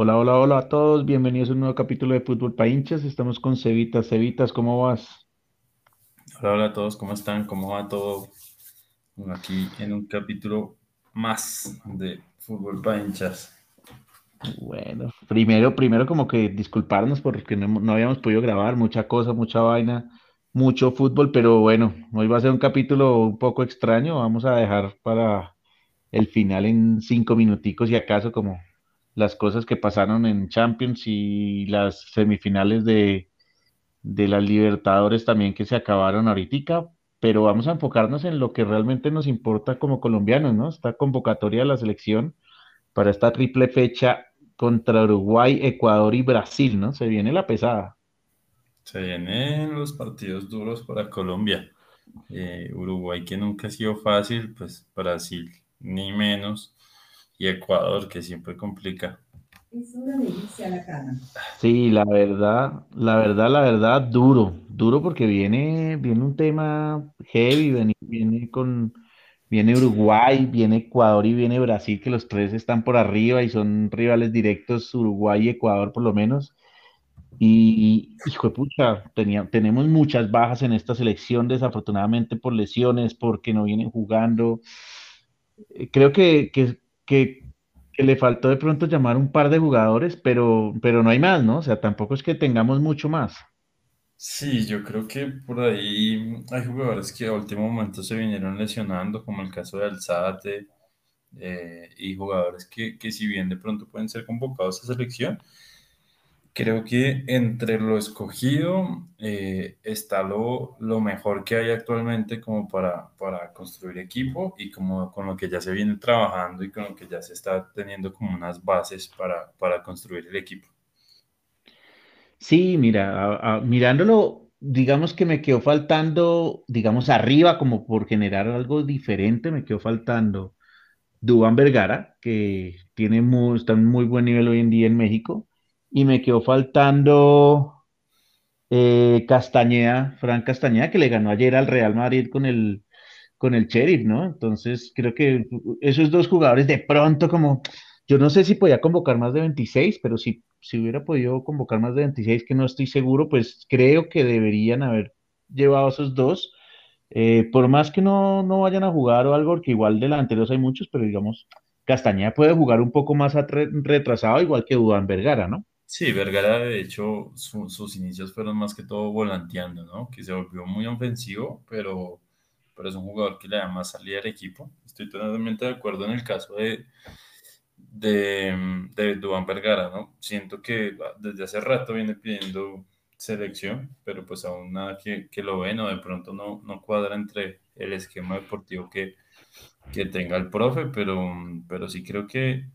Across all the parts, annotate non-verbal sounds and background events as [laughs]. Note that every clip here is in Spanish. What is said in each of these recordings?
Hola, hola, hola a todos. Bienvenidos a un nuevo capítulo de Fútbol para hinchas. Estamos con Cevitas. Cevitas, ¿cómo vas? Hola, hola a todos, ¿cómo están? ¿Cómo va todo? Aquí en un capítulo más de Fútbol para hinchas. Bueno, primero, primero como que disculparnos porque no, no habíamos podido grabar mucha cosa, mucha vaina, mucho fútbol, pero bueno, hoy va a ser un capítulo un poco extraño. Vamos a dejar para el final en cinco minuticos y acaso como las cosas que pasaron en Champions y las semifinales de de las Libertadores también que se acabaron ahorita, pero vamos a enfocarnos en lo que realmente nos importa como colombianos, ¿no? Esta convocatoria de la selección para esta triple fecha contra Uruguay, Ecuador y Brasil, ¿no? Se viene la pesada. Se vienen los partidos duros para Colombia. Eh, Uruguay, que nunca ha sido fácil, pues Brasil, ni menos. Y Ecuador, que siempre complica. Es una delicia la cama. Sí, la verdad, la verdad, la verdad, duro, duro porque viene, viene un tema heavy, viene, viene con, viene Uruguay, viene Ecuador y viene Brasil, que los tres están por arriba y son rivales directos, Uruguay y Ecuador por lo menos. Y, hijo de pucha, tenía, tenemos muchas bajas en esta selección, desafortunadamente por lesiones, porque no vienen jugando. Eh, Creo que, que, que que le faltó de pronto llamar un par de jugadores, pero, pero no hay más, ¿no? O sea, tampoco es que tengamos mucho más. Sí, yo creo que por ahí hay jugadores que a último momento se vinieron lesionando, como el caso de Alzate, eh, y jugadores que, que si bien de pronto pueden ser convocados a selección, Creo que entre lo escogido eh, está lo, lo mejor que hay actualmente como para, para construir equipo y como con lo que ya se viene trabajando y con lo que ya se está teniendo como unas bases para, para construir el equipo. Sí, mira, a- a- mirándolo, digamos que me quedó faltando, digamos, arriba, como por generar algo diferente, me quedó faltando Duván Vergara, que tiene muy, está en muy buen nivel hoy en día en México, y me quedó faltando eh, Castañeda, Fran Castañeda, que le ganó ayer al Real Madrid con el, con el Sheriff, ¿no? Entonces, creo que esos dos jugadores de pronto como, yo no sé si podía convocar más de 26, pero si, si hubiera podido convocar más de 26, que no estoy seguro, pues creo que deberían haber llevado esos dos. Eh, por más que no, no vayan a jugar o algo, porque igual delanteros hay muchos, pero digamos, Castañeda puede jugar un poco más retrasado, igual que Duván Vergara, ¿no? Sí, Vergara de hecho su- sus inicios fueron más que todo volanteando, ¿no? Que se volvió muy ofensivo, pero, pero es un jugador que le da más salida al equipo. Estoy totalmente de acuerdo en el caso de, de, de Duván Vergara, ¿no? Siento que desde hace rato viene pidiendo selección, pero pues aún nada que, que lo ven o de pronto no, no cuadra entre el esquema deportivo que, que tenga el profe, pero, pero sí creo que,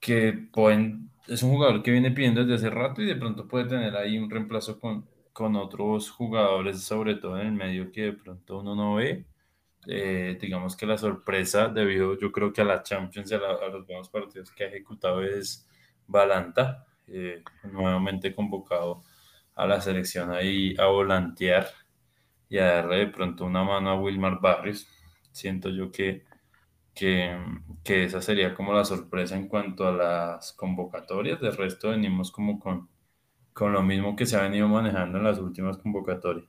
que pueden, es un jugador que viene pidiendo desde hace rato y de pronto puede tener ahí un reemplazo con, con otros jugadores, sobre todo en el medio que de pronto uno no ve eh, digamos que la sorpresa debido yo creo que a la Champions y a, los buenos partidos que ha ejecutado es Balanta, eh, nuevamente convocado a la selección ahí a volantear y a darle de pronto una mano a Wilmar Barrios. Siento yo que, que, esa sería como la sorpresa en cuanto a las convocatorias. De resto venimos como con, con lo mismo que se ha venido manejando en las últimas convocatorias.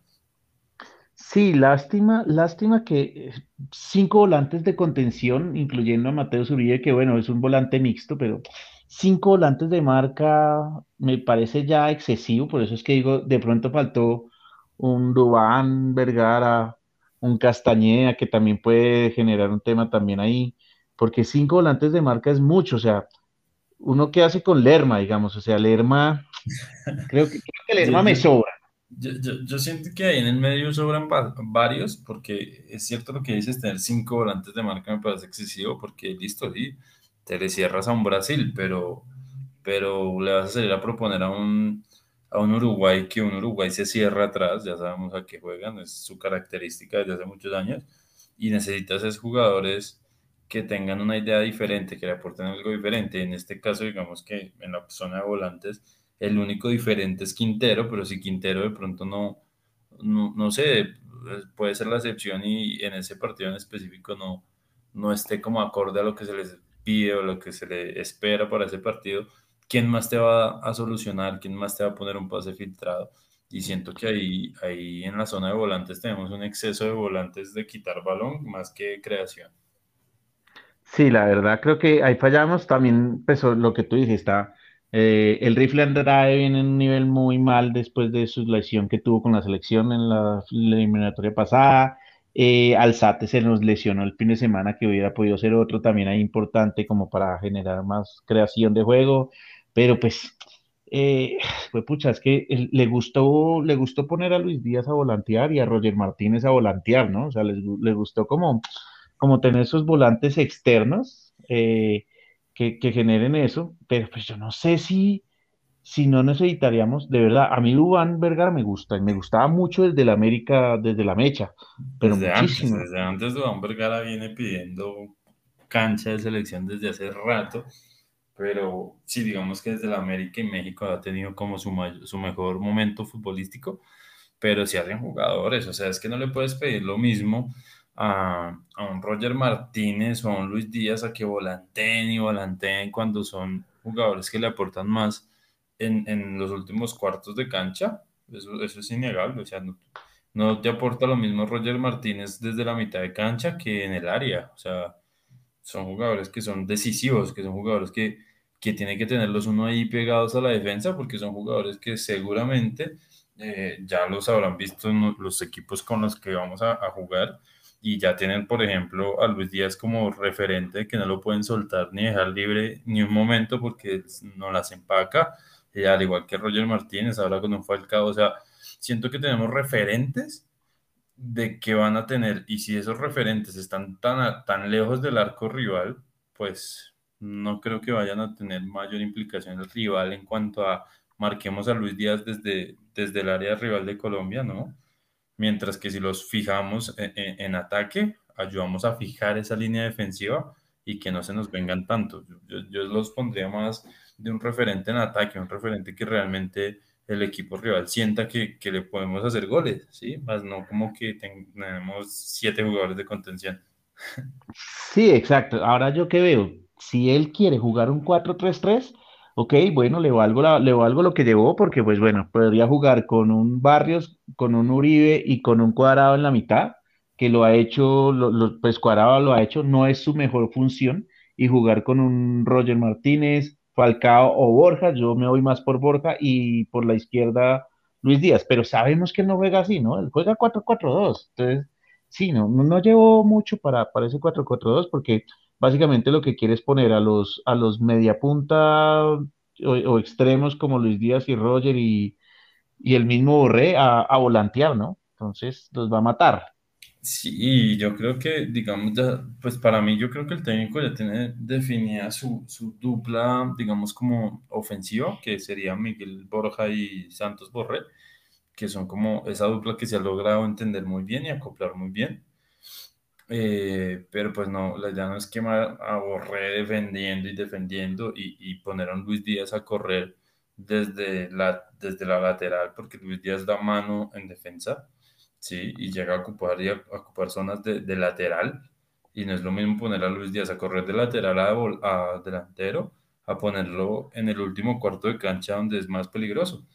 Sí, lástima, lástima que eh, cinco volantes de contención, incluyendo a Mateo Zuribe, que bueno, es un volante mixto, pero cinco volantes de marca me parece ya excesivo, por eso es que digo, de pronto faltó un Duván Vergara, un Castañeda, que también puede generar un tema también ahí, porque cinco volantes de marca es mucho, o sea, uno qué hace con Lerma, digamos, o sea, Lerma, creo que, creo que [laughs] Yo, Lerma me sobra. Yo, yo, yo siento que ahí en el medio sobran va- varios, porque es cierto lo que dices, tener cinco volantes de marca me parece excesivo, porque listo, sí, te le cierras a un Brasil, pero, pero le vas a salir a proponer a un, a un Uruguay que un Uruguay se cierra atrás, ya sabemos a qué juegan, es su característica desde hace muchos años, y necesitas es jugadores que tengan una idea diferente, que le aporten algo diferente. En este caso, digamos que en la zona de volantes el único diferente es Quintero, pero si Quintero de pronto no, no, no sé, puede ser la excepción y en ese partido en específico no, no esté como acorde a lo que se les pide o lo que se le espera para ese partido, ¿quién más te va a solucionar? ¿Quién más te va a poner un pase filtrado? Y siento que ahí, ahí en la zona de volantes tenemos un exceso de volantes de quitar balón más que creación. Sí, la verdad creo que ahí fallamos. También, pues lo que tú dijiste, eh, el rifle Andrade viene en un nivel muy mal después de su lesión que tuvo con la selección en la, eliminatoria pasada. Eh, Alzate se nos lesionó el fin de semana que hubiera podido ser otro también ahí importante como para generar más creación de juego. Pero pues, eh, pues pucha, es que le gustó, le gustó poner a Luis Díaz a volantear y a Roger Martínez a volantear, ¿no? O sea, les, les gustó como como tener esos volantes externos eh, que, que generen eso, pero pues yo no sé si, si no necesitaríamos, de verdad, a mí Duván Vergara me gusta, y me gustaba mucho desde la América, desde la mecha, pero Desde antes, muchísimo. desde antes Duván Vergara viene pidiendo cancha de selección desde hace rato, pero sí, digamos que desde la América y México ha tenido como su, su mejor momento futbolístico, pero si hacen jugadores, o sea, es que no le puedes pedir lo mismo a, a un Roger Martínez o a un Luis Díaz a que volanteen y volanteen cuando son jugadores que le aportan más en, en los últimos cuartos de cancha, eso, eso es innegable, o sea, no, no te aporta lo mismo Roger Martínez desde la mitad de cancha que en el área, o sea, son jugadores que son decisivos, que son jugadores que, que tienen que tenerlos uno ahí pegados a la defensa, porque son jugadores que seguramente eh, ya los habrán visto en los equipos con los que vamos a, jugar y ya tienen, por ejemplo, a Luis Díaz como referente que no lo pueden soltar ni dejar libre ni un momento porque no las empaca, y al igual que Roger Martínez, ahora con un Falcao, o sea, siento que tenemos referentes de que van a tener, y si esos referentes están tan, tan lejos del arco rival, pues no creo que vayan a tener mayor implicación el rival en cuanto a marquemos a Luis Díaz desde, desde el área rival de Colombia, ¿no? Mientras que si los fijamos en, en- en ataque, ayudamos a fijar esa línea defensiva y que no se nos vengan tanto. Yo- yo los pondría más de un referente en ataque, un referente que realmente el equipo rival sienta que, que le podemos hacer goles, ¿sí? Más no como que ten- tenemos siete jugadores de contención. Sí, exacto. Ahora yo qué veo, si él quiere jugar un cuatro tres tres, ok, bueno, le valgo, la- le valgo lo que llevó porque pues bueno, podría jugar con un Barrios, con un Uribe y con un Cuadrado en la mitad, que lo ha hecho, lo- pues Cuadrado lo ha hecho, no es su mejor función, y jugar con un Roger Martínez, Falcao o Borja, yo me voy más por Borja y por la izquierda Luis Díaz, pero sabemos que él no juega así, ¿no? Él juega cuatro cuatro dos, entonces... Sí, no, no, llevó mucho para, para ese cuatro 4 2 porque básicamente lo que quiere es poner a los, a los mediapunta o, o extremos como Luis Díaz y Roger y, y el mismo Borré a, a volantear, ¿no? Entonces los va a matar. Sí, yo creo que, digamos, ya, pues para mí yo creo que el técnico ya tiene definida su, su dupla, digamos, como ofensiva, que sería Miguel Borja y Santos Borré, que son como esa dupla que se ha logrado entender muy bien y acoplar muy bien. Eh, pero pues no, la idea no es quemar a Borré defendiendo y defendiendo y, y poner a Luis Díaz a correr desde la, desde la lateral, porque Luis Díaz da mano en defensa, ¿sí? Y llega a ocupar, y a, ocupar zonas de, lateral, y no es lo mismo poner a Luis Díaz a correr de lateral a, delantero, a ponerlo en el último cuarto de cancha donde es más peligroso.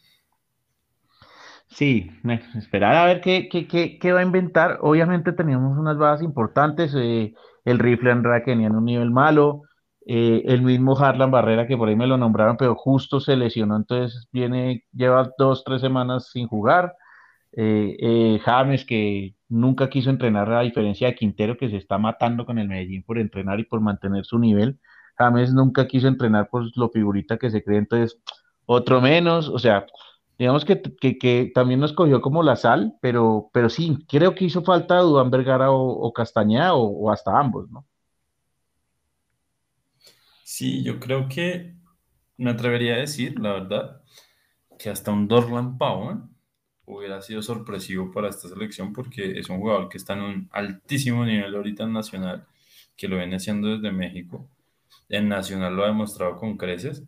Sí, esperar a ver qué, qué, qué, qué va a inventar. Obviamente teníamos unas bajas importantes, eh, el rifle Andrade que venía en un nivel malo, eh, el mismo Harlan Barrera que por ahí me lo nombraron, pero justo se lesionó, entonces viene, lleva dos, tres semanas sin jugar. Eh, eh, James, que nunca quiso entrenar, a diferencia de Quintero, que se está matando con el Medellín por entrenar y por mantener su nivel. James nunca quiso entrenar por lo figurita que se cree, entonces otro menos. O sea, digamos que, que, también nos cogió como la sal, pero, pero sí, creo que hizo falta Duván Vergara o, o Castañeda o, o hasta ambos, ¿no? Sí, yo creo que me atrevería a decir, la verdad, que hasta un Dorlan Pavón hubiera sido sorpresivo para esta selección porque es un jugador que está en un altísimo nivel ahorita en Nacional, que lo viene haciendo desde México. En Nacional lo ha demostrado con creces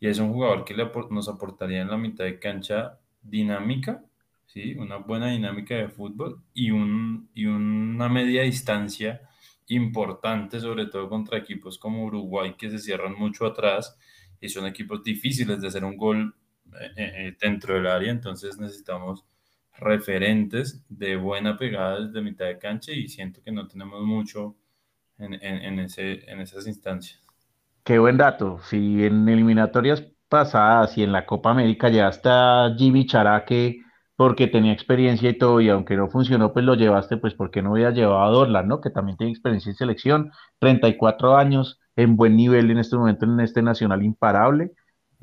y es un jugador que le nos aportaría en la mitad de cancha dinámica, ¿sí? Una buena dinámica de fútbol y, un, y una media distancia importante, sobre todo contra equipos como Uruguay que se cierran mucho atrás y son equipos difíciles de hacer un gol dentro del área, entonces necesitamos referentes de buena pegada desde mitad de cancha y siento que no tenemos mucho en, en, ese, en esas instancias. Qué buen dato. Si en eliminatorias pasadas y en la Copa América ya está Jimmy Charaque porque tenía experiencia y todo, y aunque no funcionó, pues lo llevaste, pues porque no había llevado a Dorlan, ¿no? Que también tiene experiencia en selección, 34 años, en buen nivel en este momento en este nacional imparable.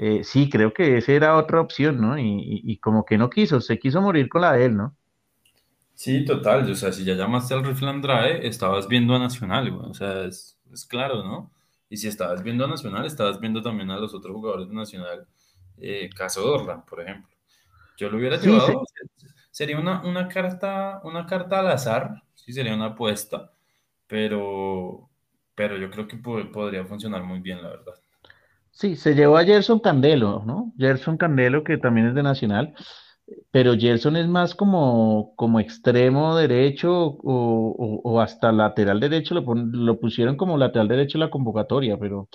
Eh, sí, creo que esa era otra opción, ¿no? Y, como que no quiso, se quiso morir con la de él, ¿no? Sí, total. O sea, si ya llamaste al Rifle Andrade, estabas viendo a Nacional, O sea, es, claro, ¿no? Y si estabas viendo a Nacional, estabas viendo también a los otros jugadores de Nacional, eh, caso Dorlan, por ejemplo. Yo lo hubiera llevado. Sería una, una, carta, una carta al azar, sí, sería una apuesta, pero, pero yo creo que podría funcionar muy bien, la verdad. Sí, se llevó a Gerson Candelo, ¿no? Gerson Candelo, que también es de Nacional, pero Gerson es más como, como extremo derecho o, hasta lateral derecho, lo, lo, pusieron como lateral derecho en la convocatoria, pero,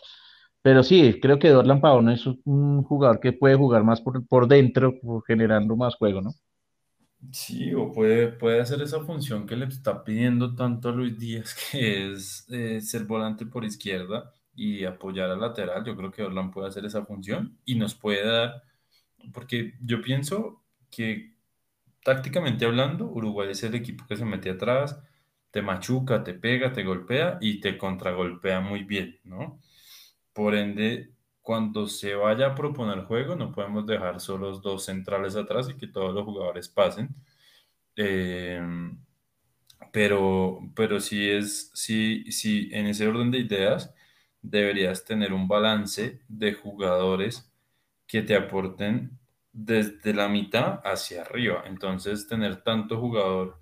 pero sí, creo que Dorlan Pavón es un jugador que puede jugar más por, por dentro, generando más juego, ¿no? Sí, o puede, puede hacer esa función que le está pidiendo tanto a Luis Díaz, [laughs] que es eh, ser volante por izquierda y apoyar al lateral. Yo creo que Orlan puede hacer esa función y nos puede dar, porque yo pienso que tácticamente hablando, Uruguay es el equipo que se mete atrás, te machuca, te pega, te golpea y te contragolpea muy bien, ¿no? Por ende, cuando se vaya a proponer juego, no podemos dejar solo dos centrales atrás y que todos los jugadores pasen. Eh, pero, pero si es, si, si en ese orden de ideas, deberías tener un balance de jugadores que te aporten desde la mitad hacia arriba. Entonces, tener tanto jugador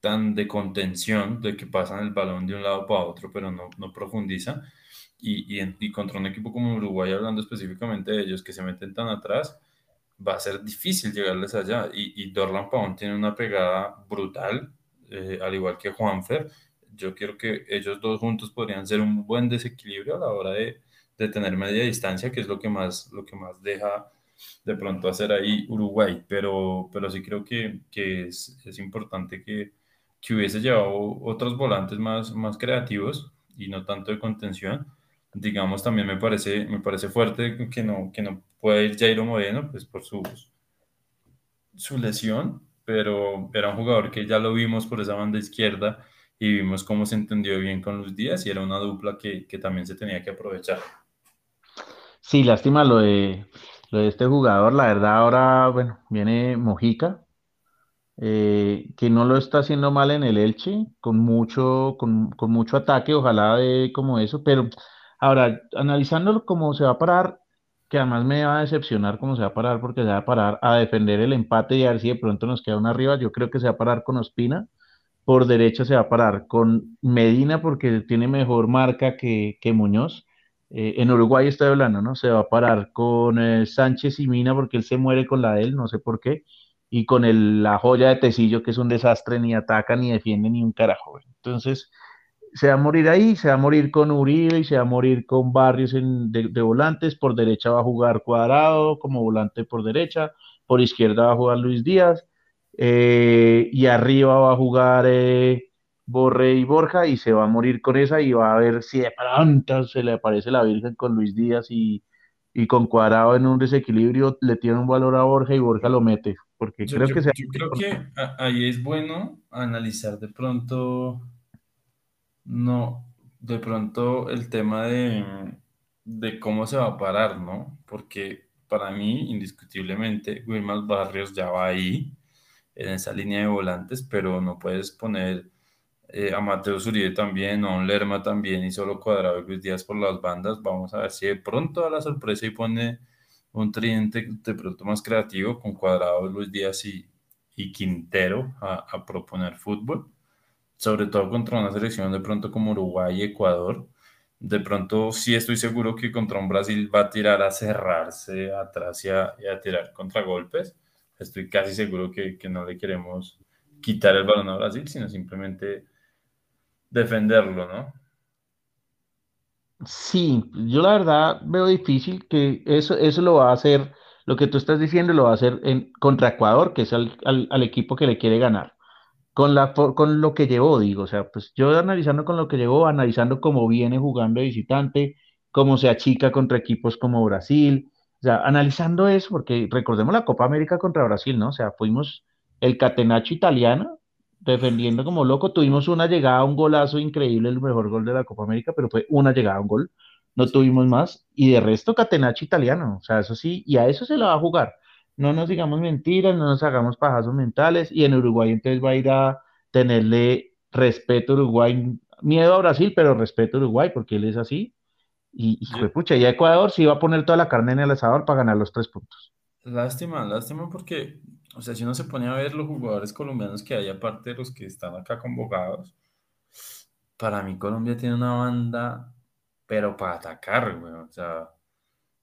tan de contención, de que pasan el balón de un lado para otro, pero no, no profundiza, y, y, contra un equipo como Uruguay, hablando específicamente de ellos que se meten tan atrás, va a ser difícil llegarles allá. Y, y Dorlan Pavón tiene una pegada brutal, eh, al igual que Juanfer, yo quiero que ellos dos juntos podrían ser un buen desequilibrio a la hora de, de tener media distancia, que es lo que más, lo que más deja de pronto hacer ahí Uruguay, pero, pero sí creo que, que es, es, importante que, que, hubiese llevado otros volantes más, más creativos y no tanto de contención. Digamos, también me parece, me parece fuerte que no, que no pueda ir Jairo Moreno, pues por su, su lesión, pero era un jugador que ya lo vimos por esa banda izquierda y vimos cómo se entendió bien con los días y era una dupla que, que también se tenía que aprovechar. Sí, lástima lo de, lo de este jugador, la verdad ahora, bueno, viene Mojica, eh, que no lo está haciendo mal en el Elche, con mucho, con, con mucho ataque, ojalá de como eso, pero ahora, analizándolo cómo se va a parar, que además me va a decepcionar cómo se va a parar, porque se va a parar a defender el empate y a ver si de pronto nos queda una arriba, yo creo que se va a parar con Ospina, por derecha se va a parar con Medina porque tiene mejor marca que, Muñoz. Eh, en Uruguay estoy hablando, ¿no? Se va a parar con eh, Sánchez y Mina porque él se muere con la de él, no sé por qué. Y con el, la joya de Tecillo, que es un desastre, ni ataca, ni defiende, ni un carajo. Entonces, se va a morir ahí, se va a morir con Uribe y se va a morir con Barrios de, de, volantes. Por derecha va a jugar Cuadrado como volante por derecha. Por izquierda va a jugar Luis Díaz eh, y arriba va a jugar eh, Borre y Borja y se va a morir con esa y va a ver si de pronto se le aparece la Virgen con Luis Díaz y, con Cuadrado en un desequilibrio le tiene un valor a Borja y Borja lo mete. Porque creo que yo creo que ahí es bueno analizar de pronto, no, de pronto el tema de, de cómo se va a parar, ¿no? Porque para mí, indiscutiblemente, Wilmar Barrios ya va ahí en esa línea de volantes, pero no puedes poner eh, a Mateo Uribe también, a un Lerma también, y solo Cuadrado y Luis Díaz por las bandas. Vamos a ver si de pronto da la sorpresa y pone un tridente de pronto más creativo con Cuadrado, Luis Díaz y, y Quintero a, a, proponer fútbol, sobre todo contra una selección de pronto como Uruguay y Ecuador. De pronto sí estoy seguro que contra un Brasil va a tirar a cerrarse atrás y a, y a tirar contragolpes estoy casi seguro que, que, no le queremos quitar el balón a Brasil, sino simplemente defenderlo, ¿no? Sí, yo la verdad veo difícil que eso, eso lo va a hacer, lo que tú estás diciendo lo va a hacer en, contra Ecuador, que es al, al al equipo que le quiere ganar. Con la, con lo que llevó, digo, o sea, pues yo analizando con lo que llevó, analizando cómo viene jugando de visitante, cómo se achica contra equipos como Brasil, o sea, analizando eso, porque recordemos la Copa América contra Brasil, ¿no? O sea, fuimos el catenacho italiano defendiendo como loco, tuvimos una llegada, un golazo increíble, el mejor gol de la Copa América, pero fue una llegada, un gol, no tuvimos más, y de resto catenacho italiano, o sea, eso sí, y a eso se la va a jugar. No nos digamos mentiras, no nos hagamos pajazos mentales. Y en Uruguay entonces va a ir a tenerle respeto a Uruguay, miedo a Brasil, pero respeto a Uruguay porque él es así. Y, y Yo- pucha, ya Ecuador sí va a poner toda la carne en el asador para ganar los tres puntos. lástima, lástima porque, o sea, si uno se pone a ver los jugadores colombianos que hay, aparte de los que están acá convocados, para mí Colombia tiene una banda, pero para atacar, güey. O sea,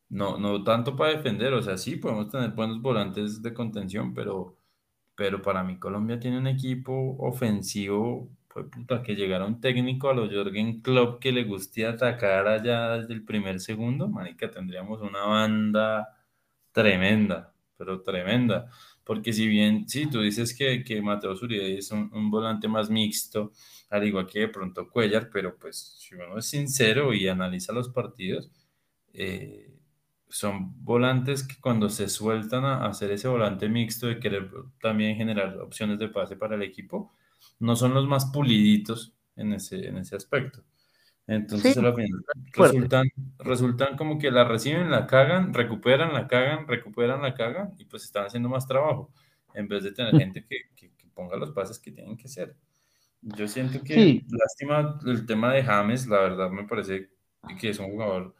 no, no tanto para defender. O sea, sí, podemos tener buenos volantes de contención, pero, pero para mí Colombia tiene un equipo ofensivo, pues puta, que llegara un técnico a los Jürgen Klopp que le guste atacar allá desde el primer segundo, marica, tendríamos una banda tremenda, pero tremenda. Porque si bien, sí, tú dices que, que Mateo Zuribe es un, un volante más mixto, al igual que de pronto Cuellar, pero pues si uno es sincero y analiza los partidos, eh, son volantes que cuando se sueltan a hacer ese volante mixto de querer también generar opciones de pase para el equipo, no son los más puliditos en ese, en ese aspecto. Sí, Entonces, a la final, fuerte. resultan, resultan como que la reciben, la cagan, recuperan, la cagan, recuperan, la cagan, y pues están haciendo más trabajo, en vez de tener gente que, que, que ponga los pases que tienen que ser. Yo siento que, Sí, lástima el tema de James, la verdad me parece que es un jugador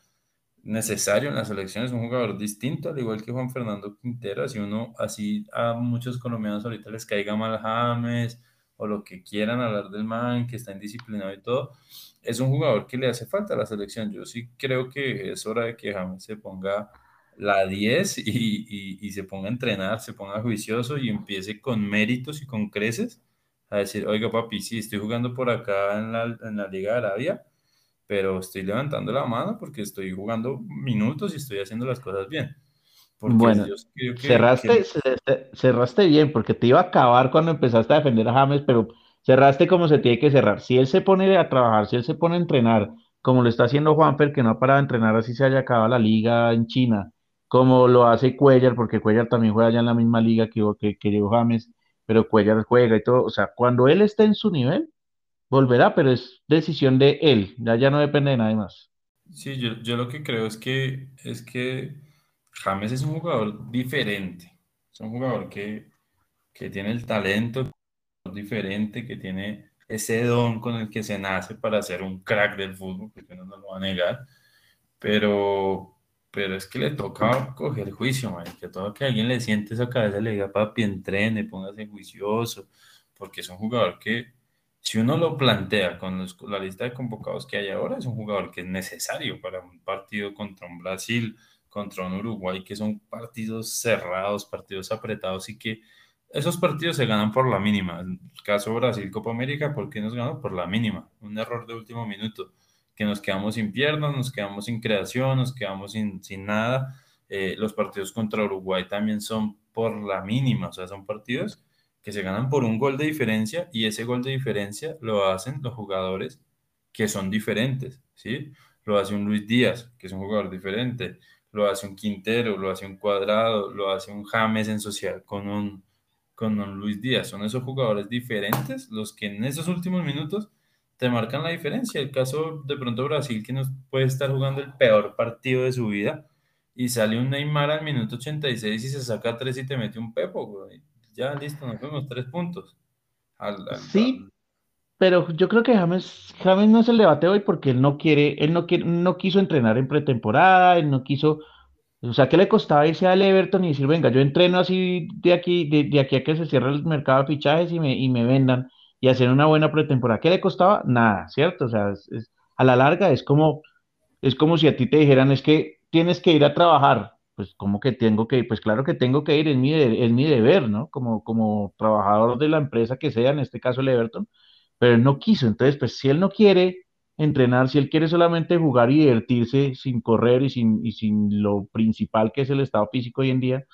necesario en la selección, es un jugador distinto, al igual que Juan Fernando Quintero, así uno, así a muchos colombianos ahorita les caiga mal James, o lo que quieran hablar del man, que está indisciplinado y todo, es un jugador que le hace falta a la selección. Yo sí creo que es hora de que James se ponga la 10 y, y, se ponga a entrenar, se ponga juicioso y empiece con méritos y con creces a decir, oiga papi, sí, estoy jugando por acá en la, en la Liga de Arabia, pero estoy levantando la mano porque estoy jugando minutos y estoy haciendo las cosas bien. Porque bueno, creo que, cerraste, ce- ce- cerraste bien porque te iba a acabar cuando empezaste a defender a James, pero cerraste como se tiene que cerrar. Si él se pone a trabajar, si él se pone a entrenar, como lo está haciendo Juanfer, que no ha parado de entrenar así se haya acabado la liga en China, como lo hace Cuellar, porque Cuellar también juega allá en la misma liga que, que, que llegó James, pero Cuellar juega y todo. O sea, cuando él esté en su nivel, volverá, pero es decisión de él, ya, ya no depende de nadie más. sí, yo, yo lo que creo es que, es que James es un jugador diferente. Es un jugador que, que tiene el talento diferente, que tiene ese don con el que se nace para ser un crack del fútbol, porque no lo va a negar, pero, pero es que le toca coger juicio, man, que todo que alguien le siente esa cabeza, le diga, papi, entrene, póngase juicioso, porque es un jugador que, si uno lo plantea con los- la lista de convocados que hay ahora, es un jugador que es necesario para un partido contra un Brasil, contra un Uruguay, que son partidos cerrados, partidos apretados y que esos partidos se ganan por la mínima. En el caso Brasil, Copa América, ¿por qué nos ganó? Por la mínima. Un error de último minuto, que nos quedamos sin piernas, nos quedamos sin creación, nos quedamos sin, sin nada. Eh, los partidos contra Uruguay también son por la mínima, o sea, son partidos que se ganan por un gol de diferencia y ese gol de diferencia lo hacen los jugadores que son diferentes, ¿sí? Lo hace un Luis Díaz, que es un jugador diferente, lo hace un Quintero, lo hace un Cuadrado, lo hace un James en social con un con don Luis Díaz. Son esos jugadores diferentes los que en esos últimos minutos te marcan la diferencia. El caso de pronto Brasil, que nos puede estar jugando el peor partido de su vida y sale un Neymar al minuto 86 y se saca tres y te mete un pepo, güey. Ya, listo, nos fuimos tres puntos. Al, al, Sí, al... Pero yo creo que James, James no es el debate hoy porque él no quiere, él no quiere, no quiso entrenar en pretemporada, él no quiso, o sea, ¿qué le costaba irse al Everton y decir, venga, yo entreno así de aquí, de, de aquí a que se cierre el mercado de fichajes y me, y me vendan y hacer una buena pretemporada? ¿Qué le costaba? Nada, ¿cierto? O sea, es- a la larga es como, es como si a ti te dijeran, es que tienes que ir a trabajar. Pues, ¿cómo que tengo que ir? Pues claro que tengo que ir, es mi, es mi deber, ¿no? Como, como trabajador de la empresa que sea, en este caso el Everton pero él no quiso. Entonces, pues si él no quiere, entrenar, si él quiere solamente jugar y divertirse sin correr y sin, y sin lo principal que es el estado físico hoy en día,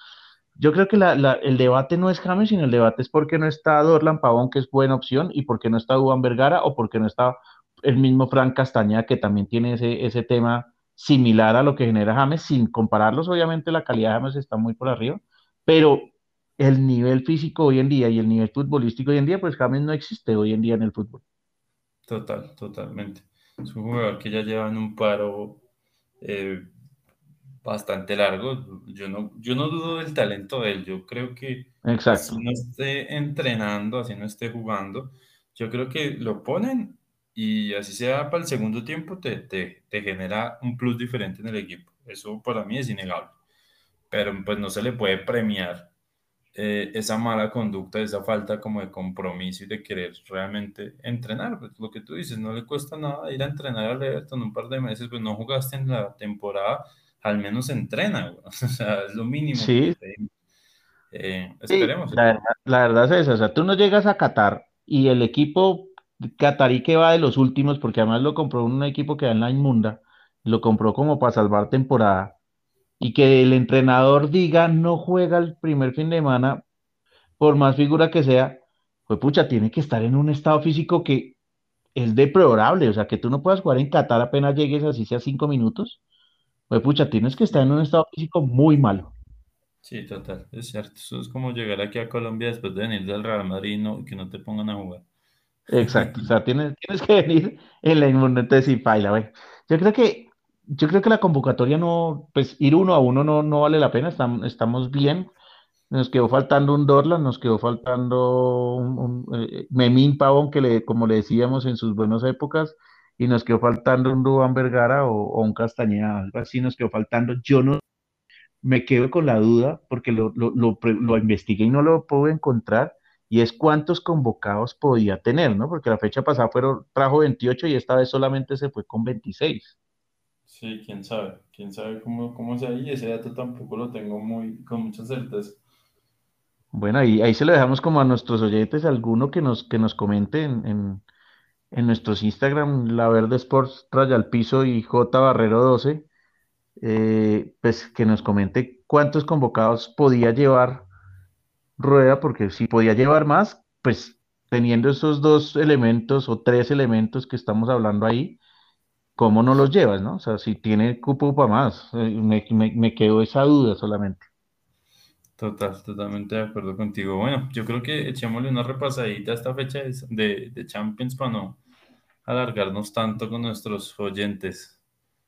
yo creo que el debate no es James, sino el debate es por qué no está Dorlan Pavón, que es buena opción, y por qué no está Duván Vergara, o por qué no está el mismo Frank Castañeda, que también tiene ese, ese tema similar a lo que genera James, sin compararlos, obviamente la calidad de James está muy por arriba, pero el nivel físico hoy en día y el nivel futbolístico hoy en día, pues James no existe hoy en día en el fútbol. Total, totalmente. Es un jugador que ya lleva en un paro eh, bastante largo. Yo no, yo no dudo del talento de él. Yo creo que así Exacto. no esté entrenando, así no esté jugando, yo creo que lo ponen y así sea para el segundo tiempo, te, te, te genera un plus diferente en el equipo. Eso para mí es innegable. Pero pues no se le puede premiar eh, esa mala conducta, esa falta como de compromiso y de querer realmente entrenar. Pues lo que tú dices, no le cuesta nada ir a entrenar al Everton un par de meses, pues no jugaste en la temporada, al menos entrena, güey. [laughs] O sea, es lo mínimo que Sí, pedimos. Eh, sí, esperemos, la verdad, esperemos. la verdad es esa. O sea, tú no llegas a Qatar y el equipo catarí que va de los últimos, porque además lo compró un equipo que va en la inmunda, lo compró como para salvar temporada, y que el entrenador diga no juega el primer fin de semana, por más figura que sea, pues pucha, tiene que estar en un estado físico que es deplorable. O sea, que tú no puedas jugar en Qatar apenas llegues así sea cinco minutos, pues pucha, tienes que estar en un estado físico muy malo. Sí, total, es cierto. Eso es como llegar aquí a Colombia después de venir del Real Madrid y no- que no te pongan a jugar. Exacto, o sea, tienes, tienes que venir en la inmunidad, sí, paila, güey. Yo creo que, yo creo que la convocatoria no, pues ir uno a uno no, no vale la pena, estamos, estamos bien. Nos quedó faltando un Dorlan, nos quedó faltando un, eh, Memín Pavón, que le, como le decíamos en sus buenas épocas, y nos quedó faltando un Duván Vergara o, un Castañeda, algo así nos quedó faltando. Yo no me quedo con la duda porque lo, lo, lo, lo investigué y no lo puedo encontrar, y es cuántos convocados podía tener, ¿no? Porque la fecha pasada fueron, trajo 28 y esta vez solamente se fue con 26. Sí, quién sabe, quién sabe cómo, cómo sea y ese dato tampoco lo tengo muy, con mucha certeza. Bueno, ahí, ahí se lo dejamos como a nuestros oyentes, alguno que nos, que nos comente en, en, en nuestros Instagram, La Verde Sports, Raya al Piso y J Barrero 12, eh, pues que nos comente cuántos convocados podía llevar Rueda, porque si podía llevar más, pues teniendo esos dos elementos o tres elementos que estamos hablando ahí, ¿cómo no los llevas, no? O sea, si tiene cupo para más, eh, me, me, me quedó esa duda solamente. Total, totalmente de acuerdo contigo. Bueno, yo creo que echémosle una repasadita a esta fecha de, de, Champions para no alargarnos tanto con nuestros oyentes.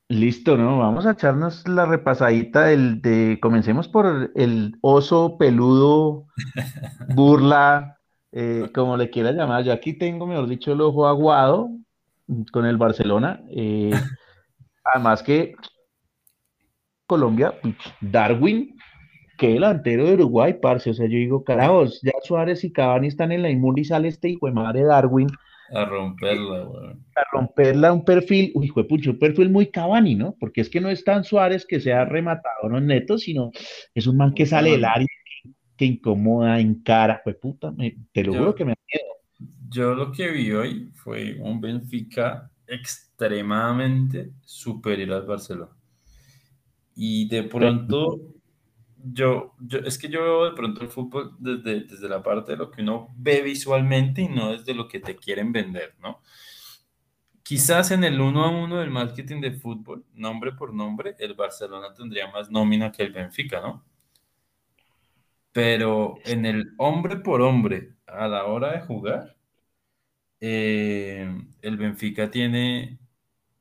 Listo, ¿no? Vamos a echarnos la repasadita del, de, comencemos por el oso peludo, [laughs] burla, eh, como le quiera llamar. Yo aquí tengo, mejor dicho, el ojo aguado con el Barcelona. eh, [laughs] además que Colombia, Darwin, que delantero de Uruguay, parce. O sea, yo digo, carajos, ya Suárez y Cavani están en la inmunda y sale este hijo de madre Darwin A romperla, weón. a romperla un perfil, uy, hijo de pucho, un perfil muy Cavani, ¿no? Porque es que no es tan Suárez que sea rematado, no es neto, sino es un man que sale del área, que incomoda, encara, pues puta, me- te lo juro Yo, que me da miedo. Yo lo que vi hoy fue un Benfica extremadamente superior al Barcelona. Y de pronto, yo, yo, es que yo veo de pronto el fútbol desde, desde la parte de lo que uno ve visualmente y no desde lo que te quieren vender, ¿no? Quizás en el uno a uno del marketing de fútbol, nombre por nombre, el Barcelona tendría más nómina que el Benfica, ¿no? Pero en el hombre por hombre, a la hora de jugar, eh, el Benfica tiene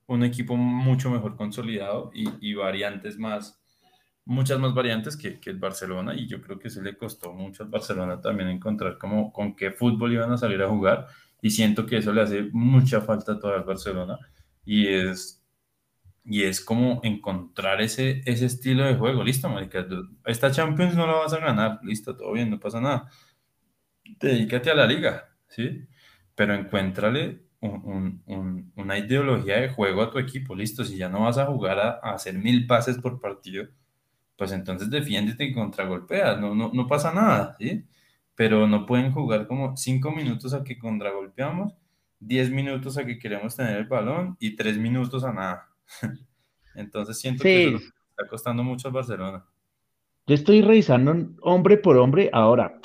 un equipo mucho mejor consolidado y, variantes más, muchas más variantes que, el Barcelona. Y yo creo que eso le costó mucho al Barcelona también encontrar cómo, con qué fútbol iban a salir a jugar. Y siento que eso le hace mucha falta todavía al Barcelona. Y es y es como encontrar ese, ese estilo de juego. Listo, marica. Esta Champions no la vas a ganar. Listo, todo bien, no pasa nada. Dedícate a la liga, ¿sí? Pero encuéntrale un- un- un- una ideología de juego a tu equipo. Listo, si ya no vas a jugar a, a hacer mil pases por partido, pues entonces defiéndete y contragolpea. No, no, no pasa nada, ¿sí? Pero no pueden jugar como cinco minutos a que contragolpeamos 10 minutos a que queremos tener el balón y 3 minutos a nada. [laughs] Entonces siento que eso está costando mucho al Barcelona. yo estoy revisando hombre por hombre. Ahora,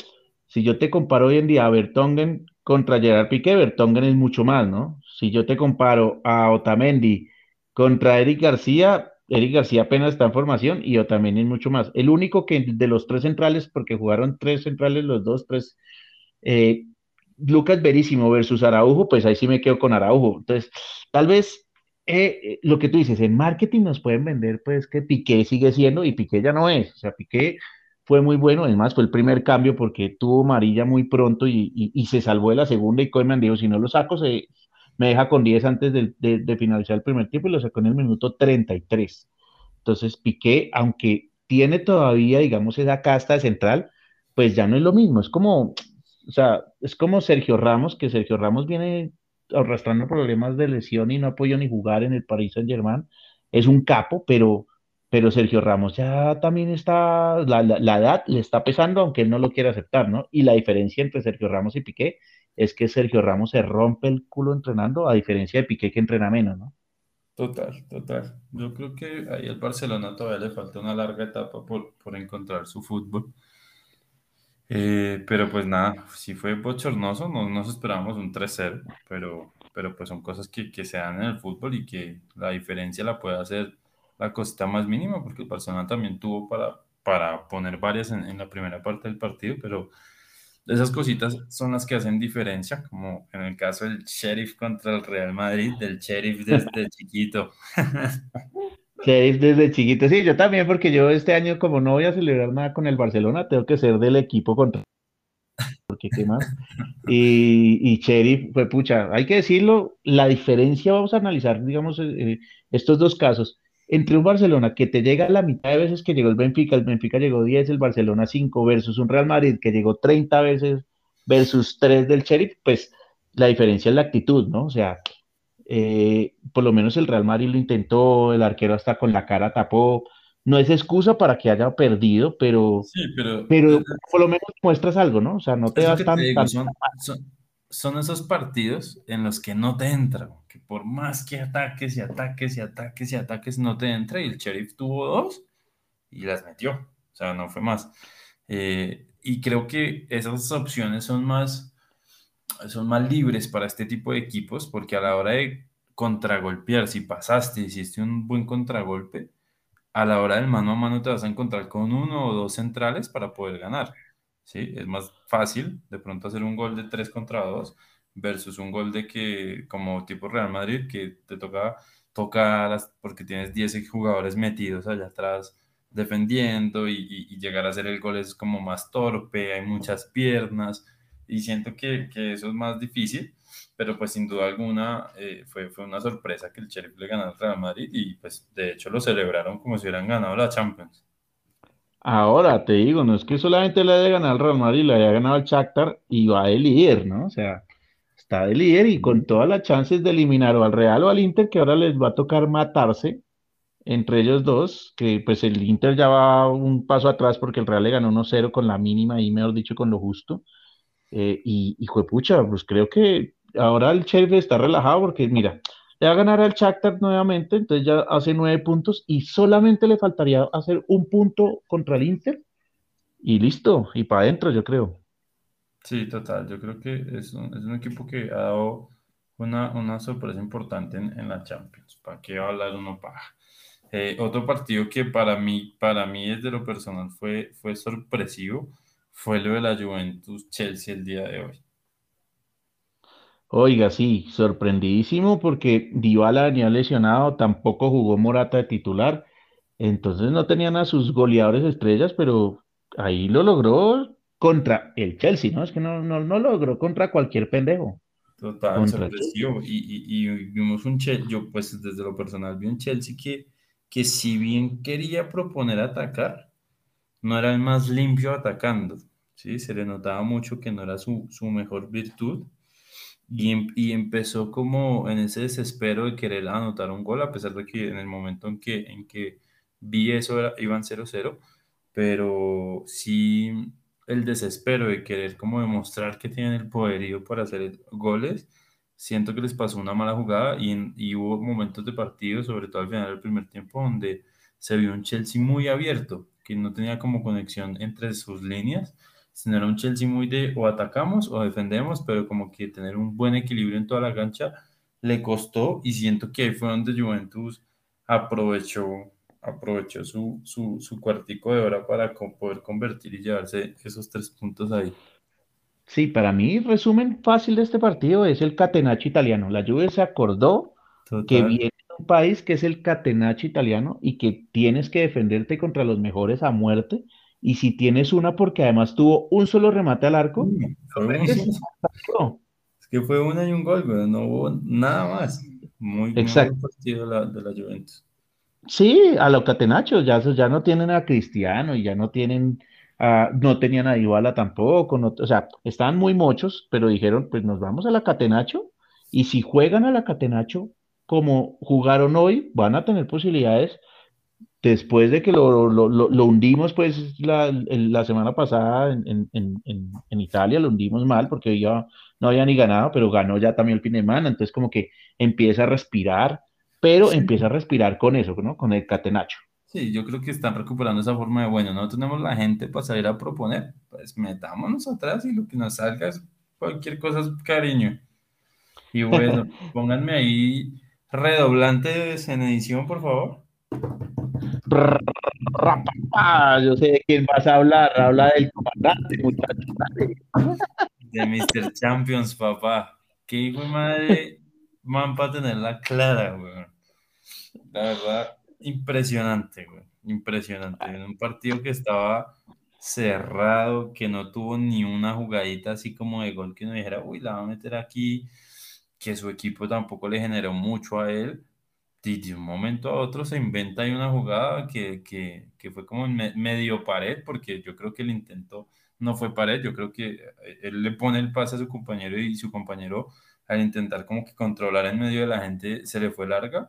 si yo te comparo hoy en día a Vertonghen contra Gerard Piqué, Vertonghen es mucho más, ¿no? Si yo te comparo a Otamendi contra Eric García, Eric García apenas está en formación y Otamendi es mucho más. El único que de los tres centrales, porque jugaron tres centrales, los dos, tres, eh, Lucas Verísimo versus Araujo, pues ahí sí me quedo con Araujo. Entonces, tal vez eh, eh, lo que tú dices, en marketing nos pueden vender, pues que Piqué sigue siendo y Piqué ya no es. O sea, Piqué fue muy bueno, es más, fue el primer cambio porque tuvo amarilla muy pronto y, se salvó de la segunda y Koeman dijo, si no lo saco, se, me deja con 10 antes de, finalizar el primer tiempo y lo sacó en el minuto 33. Entonces, Piqué, aunque tiene todavía, digamos, esa casta de central, pues ya no es lo mismo. Es como, o sea, es como Sergio Ramos, que Sergio Ramos viene arrastrando problemas de lesión y no podido ni jugar en el Paris Saint-Germain. Es un capo, pero, pero Sergio Ramos ya también está, la, la, la edad le está pesando, aunque él no lo quiere aceptar, ¿no? Y la diferencia entre Sergio Ramos y Piqué es que Sergio Ramos se rompe el culo entrenando, a diferencia de Piqué que entrena menos, ¿no? Total, total. Yo creo que ahí al Barcelona todavía le falta una larga etapa por, por encontrar su fútbol. Eh, pero pues nada, sí fue bochornoso, no nos esperábamos un 3-0, pero, pero pues son cosas que, que se dan en el fútbol y que la diferencia la puede hacer la cosita más mínima, porque el Barcelona también tuvo para, para poner varias en, en la primera parte del partido, pero esas cositas son las que hacen diferencia, como en el caso del Sheriff contra el Real Madrid, del Sheriff desde chiquito. [laughs] Sheriff desde chiquito, sí, yo también, porque yo este año, como no voy a celebrar nada con el Barcelona, tengo que ser del equipo contra, porque qué más. Y, y Sheriff fue pucha, hay que decirlo, la diferencia, vamos a analizar, digamos, eh, eh, estos dos casos, entre un Barcelona que te llega a la mitad de veces que llegó el Benfica, el Benfica llegó 10, el Barcelona 5, versus un Real Madrid que llegó 30 veces versus 3 del Sheriff, pues la diferencia es la actitud, ¿no? O sea, eh, por lo menos el Real Madrid lo intentó, el arquero hasta con la cara tapó. No es excusa para que haya perdido, pero, Sí, pero pero por lo menos muestras algo, ¿no? O sea, no te Es lo das que te tan, digo, tan... son, son, son esos partidos en los que no te entra, que por más que ataques y ataques y ataques y ataques, no te entra. Y el Sheriff tuvo dos y las metió. O sea, no fue más. Eh, y creo que esas opciones son más, son más libres para este tipo de equipos, porque a la hora de contragolpear, si pasaste, hiciste un buen contragolpe, a la hora del mano a mano te vas a encontrar con uno o dos centrales para poder ganar. ¿Sí? Es más fácil de pronto hacer un gol de 3 contra 2 versus un gol de que, como tipo Real Madrid, que te toca tocar porque tienes 10 jugadores metidos allá atrás defendiendo y, y, y, llegar a hacer el gol es como más torpe, hay muchas piernas y siento que, que eso es más difícil, pero pues sin duda alguna eh, fue, fue una sorpresa que el Sheriff le ganara al Real Madrid y pues de hecho lo celebraron como si hubieran ganado la Champions. Ahora te digo, no es que solamente le haya ganado al Real Madrid, le haya ganado al Shakhtar y va de líder, ¿no? O sea, está de líder y con todas las chances de eliminar o al Real o al Inter, que ahora les va a tocar matarse entre ellos dos, que pues el Inter ya va un paso atrás porque el Real le ganó 1-0 con la mínima y mejor dicho con lo justo. Eh, y, y juepucha, pues creo que ahora el Sheriff está relajado porque mira, le va a ganar al Shakhtar nuevamente, entonces ya hace nueve puntos y solamente le faltaría hacer un punto contra el Inter y listo, y para adentro yo creo. Sí, total, yo creo que es un, es un equipo que ha dado una, una sorpresa importante en, en la Champions. ¿Para qué va a hablar uno paja? Eh, otro partido que para mí, para mí desde lo personal fue, fue sorpresivo fue lo de la Juventus Chelsea el día de hoy. Oiga, sí, sorprendidísimo porque Dybala venía lesionado, tampoco jugó Morata de titular, entonces no tenían a sus goleadores estrellas, pero ahí lo logró contra el Chelsea, ¿no? Es que no, no, no logró contra cualquier pendejo, Total, contra sorpresivo. Y, y, y vimos un Chelsea, yo pues desde lo personal vi un Chelsea que, que si bien quería proponer atacar, no era el más limpio atacando, ¿sí? Se le notaba mucho que no era su, su mejor virtud y, em- y empezó como en ese desespero de querer anotar un gol, a pesar de que en el momento en que, en que vi eso iban cero cero pero sí el desespero de querer como demostrar que tienen el poderío para hacer goles, siento que les pasó una mala jugada y, y hubo momentos de partido, sobre todo al final del primer tiempo, donde se vio un Chelsea muy abierto, que no tenía como conexión entre sus líneas, sino era un Chelsea muy de o atacamos o defendemos, pero como que tener un buen equilibrio en toda la cancha le costó y siento que ahí fue donde Juventus aprovechó, aprovechó su, su, su cuartico de hora para poder convertir y llevarse esos tres puntos ahí. Sí, para mí, resumen fácil de este partido es el catenaccio italiano. La Juve se acordó que Total. viene de un país que es el catenaccio italiano y que tienes que defenderte contra los mejores a muerte. Y si tienes una, porque además tuvo un solo remate al arco, Sí, es que fue una y un gol, güey, no hubo nada más. Muy, Exacto. partido de la, de la Juventus. Sí, a lo catenaccio, ya, ya no tienen a Cristiano y ya no tienen, a- no tenían a Dybala tampoco, no- o sea, estaban muy mochos, pero dijeron, pues nos vamos a la catenaccio y si juegan a la catenaccio como jugaron hoy, van a tener posibilidades después de que lo, lo, lo- lo hundimos, pues la, la semana pasada en, en, en, en- Italia lo hundimos mal porque ya no había ni ganado, pero ganó ya también el fin de semana, entonces como que empieza a respirar, pero Sí, empieza a respirar con eso, ¿no? Con el catenacho. sí, yo creo que están recuperando esa forma de, bueno, no tenemos la gente para salir a proponer, pues metámonos atrás y lo que nos salga es cualquier cosa es cariño. Y bueno, [laughs] pónganme ahí redoblantes en edición, por favor. Yo sé de quién vas a hablar, habla del comandante, muchacho. De Mr. Champions, papá. Qué hijo de madre, man, para tenerla clara, güey. La verdad, impresionante, güey. Impresionante. En un partido que estaba cerrado, que no tuvo ni una jugadita así como de gol que no dijera, uy, la va a meter aquí, que su equipo tampoco le generó mucho a él. De un momento a otro se inventa ahí una jugada que, que, que fue como me- medio pared, porque yo creo que el intento no fue pared, yo creo que eh, él le pone el pase a su compañero y su compañero al intentar como que controlar en medio de la gente se le fue larga.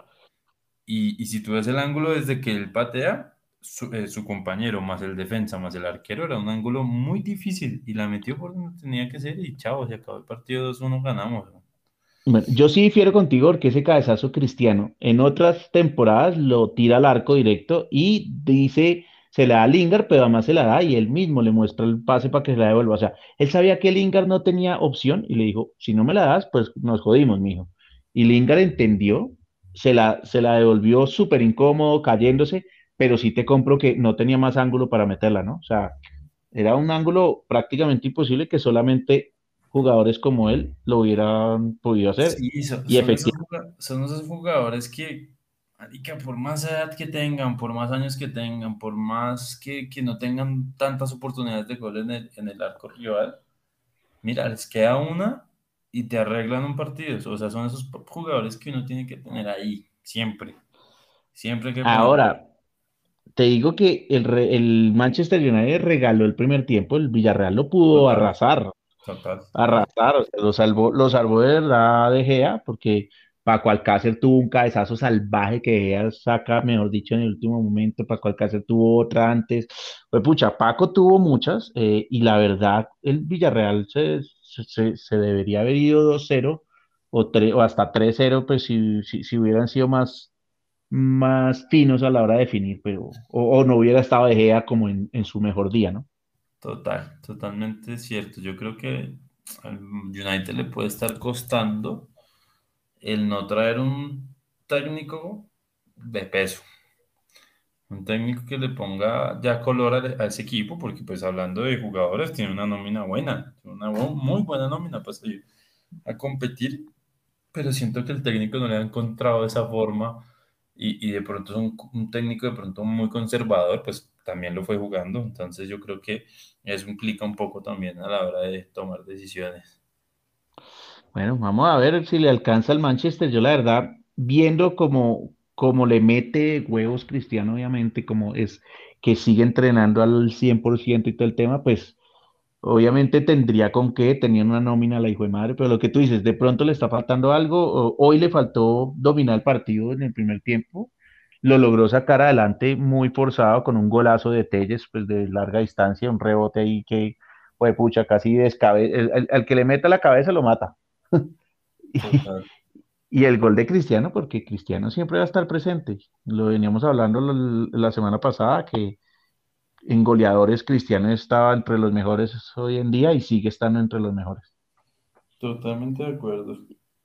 Y, y si tú ves el ángulo desde que él patea, su, eh, su compañero más el defensa más el arquero era un ángulo muy difícil y la metió por donde tenía que ser y chao, se acabó el partido 2-1, ganamos. Yo sí difiero contigo porque ese cabezazo cristiano en otras temporadas lo tira al arco directo y dice, se la da a Lingard, pero además se la da y él mismo le muestra el pase para que se la devuelva. O sea, él sabía que Lingard no tenía opción y le dijo, si no me la das, pues nos jodimos, mijo. Y Lingard entendió, se la, se la devolvió súper incómodo, cayéndose, pero sí te compro que no tenía más ángulo para meterla, ¿no? O sea, era un ángulo prácticamente imposible que solamente jugadores como él lo hubieran podido hacer. Sí, son, Y efectivamente, son esos jugadores que, por más edad que tengan, por más años que tengan, por más que, que no tengan tantas oportunidades de gol en el, en el arco rival, mira, les queda una y te arreglan un partido. O sea, son esos jugadores que uno tiene que tener ahí, siempre. Siempre que ahora te digo que el, el Manchester United regaló el primer tiempo, el Villarreal lo pudo arrasar, total, arrasar, o sea, lo salvó, lo salvó de verdad De Gea, porque Paco Alcácer tuvo un cabezazo salvaje que Gea saca, mejor dicho, en el último momento, Paco Alcácer tuvo otra antes, pues pucha, Paco tuvo muchas, eh, y la verdad, el Villarreal se, se, se- debería haber ido dos cero o, tre- o hasta tres cero pues si, si, si hubieran sido más más finos a la hora de definir, pero, o, o no hubiera estado De Gea como en, en su mejor día, ¿no? Total, totalmente cierto. Yo creo que al United le puede estar costando el no traer un técnico de peso, un técnico que le ponga ya color a, ese equipo, porque pues hablando de jugadores, tiene una nómina buena, una muy buena nómina para salir a competir, pero siento que el técnico no le ha encontrado esa forma y, y de pronto es un, un técnico de pronto muy conservador, pues también lo fue jugando, entonces yo creo que eso implica un poco también a la hora de tomar decisiones. Bueno, vamos a ver si le alcanza al Manchester. Yo la verdad, viendo como, como le mete huevos Cristiano, obviamente, como es que sigue entrenando al 100% y todo el tema, pues obviamente tendría con qué, tenía una nómina la hijo de madre, pero lo que tú dices, de pronto le está faltando algo, hoy le faltó dominar el partido en el primer tiempo, lo logró sacar adelante muy forzado con un golazo de Telles, pues de larga distancia, un rebote ahí que, pues pucha, casi descabe, el, el- al que le meta la cabeza lo mata. [laughs] Y, el gol de Cristiano, porque Cristiano siempre va a estar presente. Lo veníamos hablando la semana pasada, que en goleadores Cristiano estaba entre los mejores hoy en día y sigue estando entre los mejores. Totalmente de acuerdo.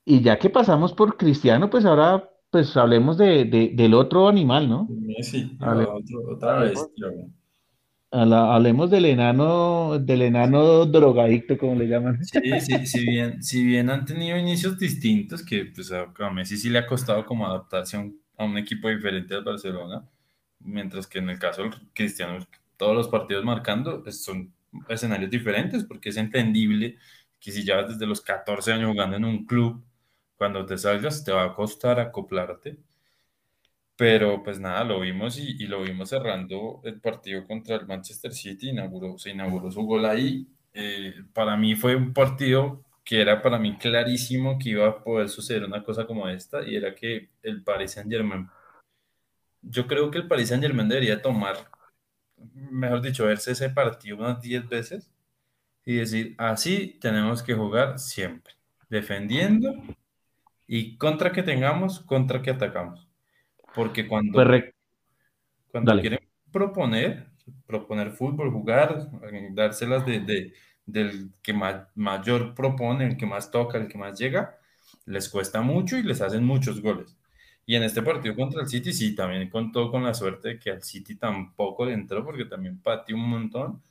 Y ya que pasamos por Cristiano, pues ahora pues hablemos de, del otro animal, ¿no? Sí, otra vez. hablemos del enano, del enano drogadicto, como le llaman. Sí, sí, si bien, si bien han tenido inicios distintos, que pues a, Messi sí le ha costado como adaptarse a un, a un equipo diferente al Barcelona, mientras que en el caso del Cristiano, todos los partidos marcando son escenarios diferentes, porque es entendible que si ya desde los 14 años jugando en un club, cuando te salgas te va a costar acoplarte. Pero pues nada, lo vimos y, lo vimos cerrando el partido contra el Manchester City, inauguró, se inauguró su gol ahí. Eh, para mí fue un partido que era para mí clarísimo que iba a poder suceder una cosa como esta y era que el Paris Saint Germain, yo creo que el Paris Saint Germain debería tomar, mejor dicho, verse ese partido unas 10 veces y decir, así tenemos que jugar siempre, defendiendo y contra que tengamos, contra que atacamos. Porque cuando, cuando quieren proponer, proponer fútbol, jugar, dárselas de, del que mayor propone, el que más toca, el que más llega, les cuesta mucho y les hacen muchos goles. Y en este partido contra el City, sí, también contó con la suerte de que al City tampoco le entró porque también pateó un montón,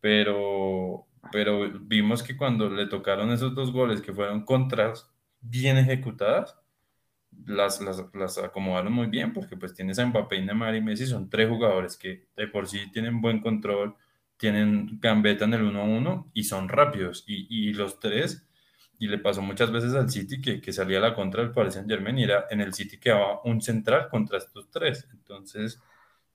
pero, pero vimos que cuando le tocaron esos dos goles que fueron contras bien ejecutadas, las, las, acomodaron muy bien porque pues tienes a Mbappé, Neymar y Messi, son tres jugadores que de por sí tienen buen control, tienen gambeta en el 1-1 y son rápidos y, y, los tres, y le pasó muchas veces al City que, que salía la contra del Paris Saint Germain y era en el City que quedaba un central contra estos tres, entonces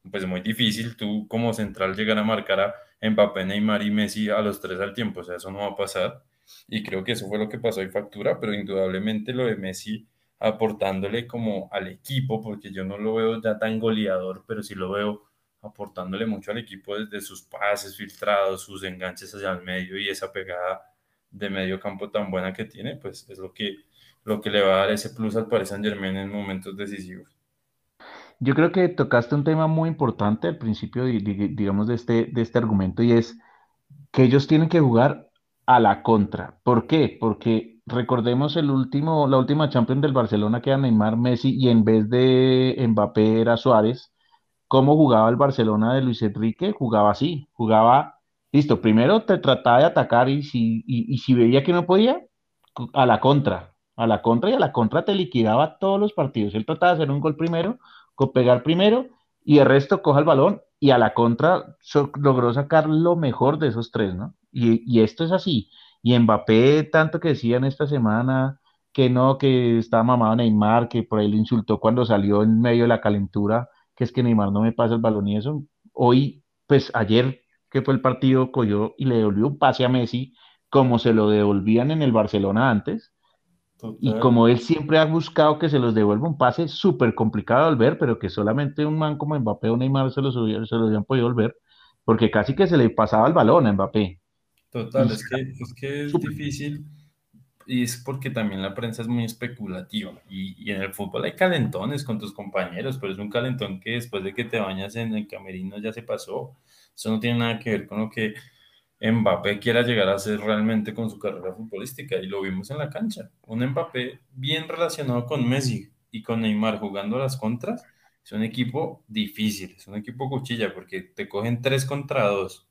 pues muy difícil tú como central llegar a marcar a Mbappé, Neymar y Messi a los tres al tiempo, o sea, eso no va a pasar. Y creo que eso fue lo que pasó y factura, pero indudablemente lo de Messi aportándole como al equipo, porque yo no lo veo ya tan goleador, pero sí lo veo aportándole mucho al equipo desde sus pases filtrados, sus enganches hacia el medio y esa pegada de medio campo tan buena que tiene, pues es lo que, lo que le va a dar ese plus al Paris Saint Germain en momentos decisivos. Yo creo que tocaste un tema muy importante al principio, digamos, de este, de este argumento y es que ellos tienen que jugar a la contra. ¿Por qué? Porque recordemos el último, la última Champions del Barcelona que era Neymar, Messi y en vez de Mbappé era Suárez. ¿Cómo jugaba el Barcelona de Luis Enrique? Jugaba así, jugaba, listo, primero te trataba de atacar y si, y, si veía que no podía, a la contra, a la contra y a la contra te liquidaba todos los partidos. Él trataba de hacer un gol primero, pegar primero y el resto coja el balón y a la contra logró sacar lo mejor de esos tres, ¿no? Y, esto es así. Y Mbappé, tanto que decían esta semana que no, que estaba mamado Neymar, que por ahí le insultó cuando salió en medio de la calentura, que es que Neymar no me pasa el balón y eso. Hoy, pues ayer que fue el partido, cogió y le devolvió un pase a Messi, como se lo devolvían en el Barcelona antes. Y como él siempre ha buscado que se los devuelva un pase súper complicado de volver, pero que solamente un man como Mbappé o Neymar se los, se los habían podido volver, porque casi que se le pasaba el balón a Mbappé. Total, es que, es que es difícil y es porque también la prensa es muy especulativa y, y, en el fútbol hay calentones con tus compañeros, pero es un calentón que después de que te bañas en el camerino ya se pasó. Eso no tiene nada que ver con lo que Mbappé quiera llegar a hacer realmente con su carrera futbolística y lo vimos en la cancha. Un Mbappé bien relacionado con Messi y con Neymar jugando las contras. Es un equipo difícil, es un equipo cuchilla porque te cogen tres contra dos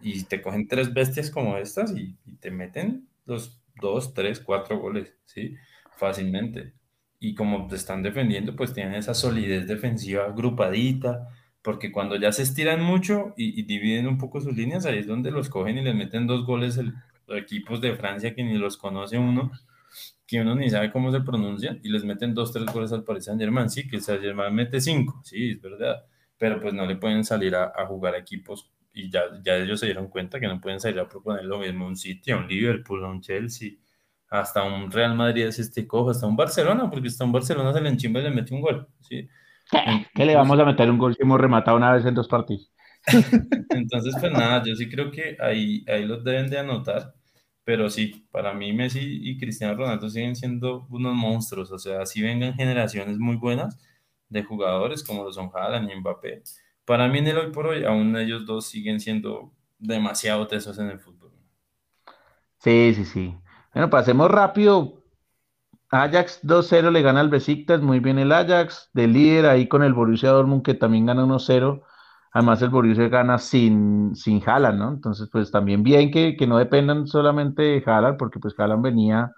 y te cogen tres bestias como estas y, te meten los dos, tres, cuatro goles, ¿sí? Fácilmente. Y como te están defendiendo, pues tienen esa solidez defensiva agrupadita, porque cuando ya se estiran mucho y, dividen un poco sus líneas, ahí es donde los cogen y les meten dos goles el, equipos de Francia que ni los conoce uno, que uno ni sabe cómo se pronuncian, y les meten dos, tres goles al Paris Saint Germain, sí, que el Saint Germain mete cinco, sí, es verdad, pero pues no le pueden salir a, a jugar equipos y ya, ya ellos se dieron cuenta que no pueden salir a proponer lo mismo a un City, a un Liverpool, a un Chelsea, hasta un Real Madrid es este cojo, hasta un Barcelona, porque hasta un Barcelona se le enchimba y le mete un gol, ¿sí? [laughs] ¿Qué, le vamos a meter un gol si hemos rematado una vez en dos partidos? [laughs] Entonces, pues nada, yo sí creo que ahí, ahí los deben de anotar, pero sí, para mí Messi y Cristiano Ronaldo siguen siendo unos monstruos, o sea, si vengan generaciones muy buenas de jugadores como lo son Haaland y Mbappé, para mí en el hoy por hoy aún ellos dos siguen siendo demasiado tesos en el fútbol. Sí, sí, sí. Bueno, pasemos rápido. Ajax 2-0 le gana al Besiktas, muy bien el Ajax, de líder ahí con el Borussia Dortmund que también gana 1-0. Además el Borussia gana sin, sin ¿no? Entonces, pues también bien que, que no dependan solamente de Haaland, porque pues Haaland venía,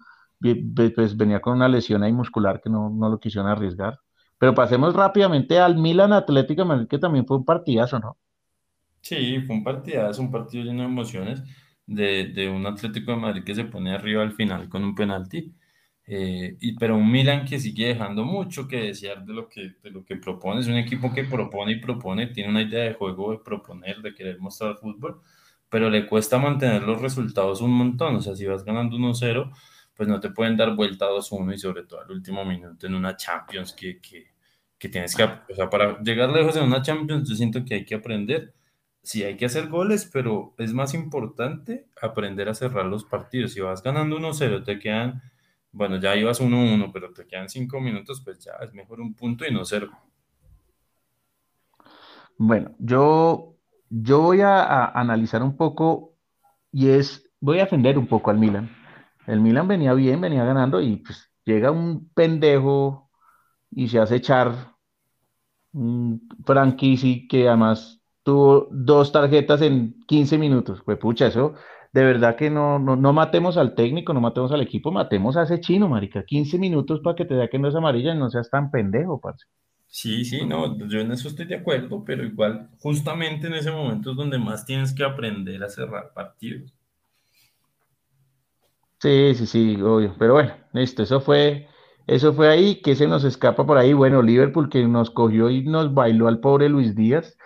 pues, venía con una lesión ahí muscular que no, no lo quisieron arriesgar. Pero pasemos rápidamente al Milan Atlético Madrid, que también fue un partidazo, ¿no? Sí, fue un partidazo, un partido lleno de emociones de, de un Atlético de Madrid que se pone arriba al final con un penalti. Eh, y, pero un Milan que sigue dejando mucho que desear de lo que, de lo que propone. Es un equipo que propone y propone, tiene una idea de juego de proponer, de querer mostrar fútbol, pero le cuesta mantener los resultados un montón. O sea, si vas ganando 1-0, pues no te pueden dar vuelta 2-1 y sobre todo al último minuto en una Champions que, que, que tienes que, o sea, para llegar lejos en una Champions, yo siento que hay que aprender sí hay que hacer goles, pero es más importante aprender a cerrar los partidos. Si vas ganando 1-0, te quedan, bueno, ya ibas 1-1, pero te quedan 5 minutos, pues ya es mejor un punto y no cero. Bueno, yo, yo voy a, analizar un poco y es, voy a defender un poco al Milan. El Milan venía bien, venía ganando y pues llega un pendejo y se hace echar un franquici que además tuvo dos tarjetas en 15 minutos. Pues pucha, eso de verdad que no, no, matemos al técnico, no matemos al equipo, matemos a ese chino, marica. 15 minutos para que te dé que no es amarilla y no seas tan pendejo, parce. Sí, sí, no, yo en eso estoy de acuerdo, pero igual, justamente en ese momento es donde más tienes que aprender a cerrar partidos. Sí, sí, sí, obvio. Pero bueno, listo, eso fue, eso fue ahí, que se nos escapa por ahí. Bueno, Liverpool que nos cogió y nos bailó al pobre Luis Díaz.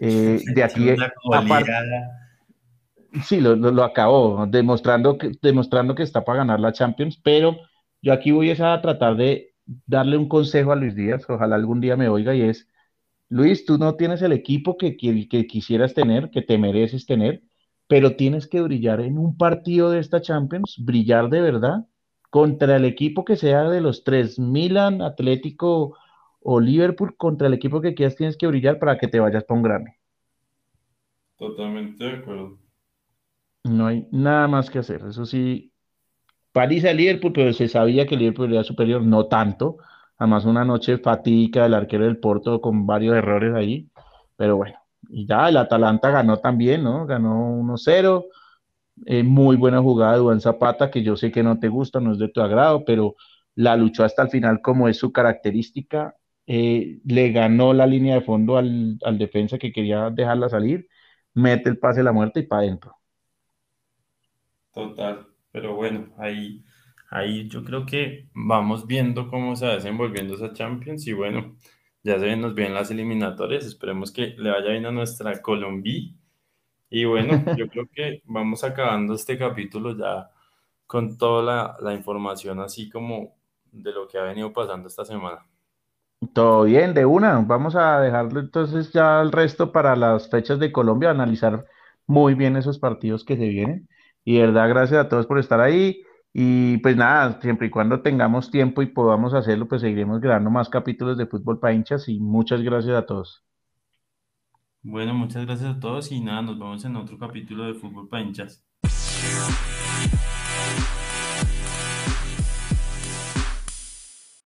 Eh, [laughs] de aquí aparte, sí, lo, lo, acabó, demostrando que, demostrando que está para ganar la Champions, pero yo aquí voy a tratar de darle un consejo a Luis Díaz, ojalá algún día me oiga, y es, Luis, tú no tienes el equipo que, que, que quisieras tener, que te mereces tener, pero tienes que brillar en un partido de esta Champions, brillar de verdad contra el equipo que sea de los tres, Milan, Atlético, o Liverpool contra el equipo que quieras tienes que brillar para que te vayas para un grande. Totalmente de acuerdo. No hay nada más que hacer. Eso sí, París a Liverpool, pero se sabía que Liverpool era superior, no tanto. Además, una noche fatídica del arquero del Porto con varios errores ahí. Pero bueno, y ya el Atalanta ganó también, ¿no? Ganó 1-0. Eh, muy buena jugada de Juan Zapata, que yo sé que no te gusta, no es de tu agrado, pero la luchó hasta el final como es su característica eh, le ganó la línea de fondo al, defensa que quería dejarla salir, mete el pase de la muerte y para adentro. Total, pero bueno, ahí, ahí yo creo que vamos viendo cómo se va desenvolviendo esa Champions y bueno, ya se nos bien las eliminatorias, esperemos que le vaya bien a nuestra Colombia. Y bueno, [laughs] yo creo que vamos acabando este capítulo ya con toda la, la información así como de lo que ha venido pasando esta semana. Todo bien, de una. Vamos a dejarlo entonces ya el resto para las fechas de Colombia, analizar muy bien esos partidos que se vienen. Y de verdad, gracias a todos por estar ahí. Y pues nada, siempre y cuando tengamos tiempo y podamos hacerlo, pues seguiremos grabando más capítulos de Fútbol para hinchas y muchas gracias a todos. Bueno, muchas gracias a todos y nada, nos vemos en otro capítulo de Fútbol para hinchas.